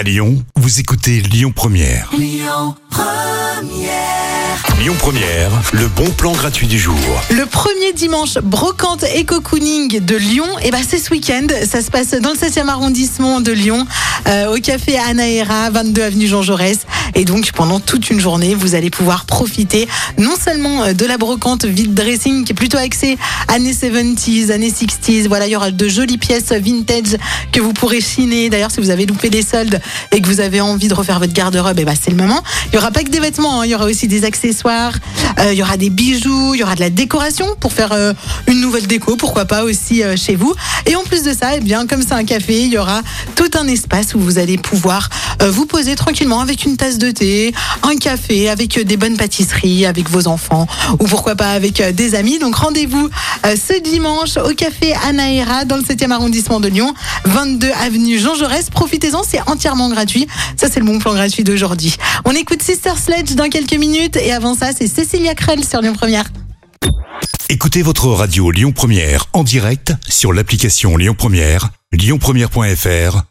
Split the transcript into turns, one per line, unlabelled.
À Lyon, vous écoutez Lyon Première. Lyon Première. le bon plan gratuit du jour.
Le premier dimanche brocante et cocooning de Lyon, et ben c'est ce week-end. Ça se passe dans le 7e arrondissement de Lyon, euh, au café Anaera, 22 avenue Jean Jaurès. Et donc pendant toute une journée, vous allez pouvoir profiter non seulement euh, de la brocante vide dressing qui est plutôt axée années 70s, années 60s. Voilà, il y aura de jolies pièces vintage que vous pourrez chiner. D'ailleurs, si vous avez loupé des soldes et que vous avez envie de refaire votre garde-robe, et ben c'est le moment. Il y aura pas que des vêtements, hein. il y aura aussi des accessoires, euh, il y aura des bijoux, il y aura de la décoration pour faire euh, une nouvelle déco, pourquoi pas aussi chez vous. Et en plus de ça, eh bien comme c'est un café, il y aura tout un espace où vous allez pouvoir vous poser tranquillement avec une tasse de thé, un café, avec euh, des bonnes pâtisseries, avec vos enfants ou pourquoi pas avec euh, des amis. Donc rendez-vous euh, ce dimanche au café Anaera dans le 7e arrondissement de Lyon, 22 avenue Jean Jaurès. Profitez-en, c'est entièrement gratuit. Ça c'est le bon plan gratuit d'aujourd'hui. On écoute Sister Sledge dans quelques minutes et avant ça, c'est Cécilia Krell sur Lyon Première.
Écoutez votre radio Lyon Première en direct sur l'application Lyon Première, lyonpremière.fr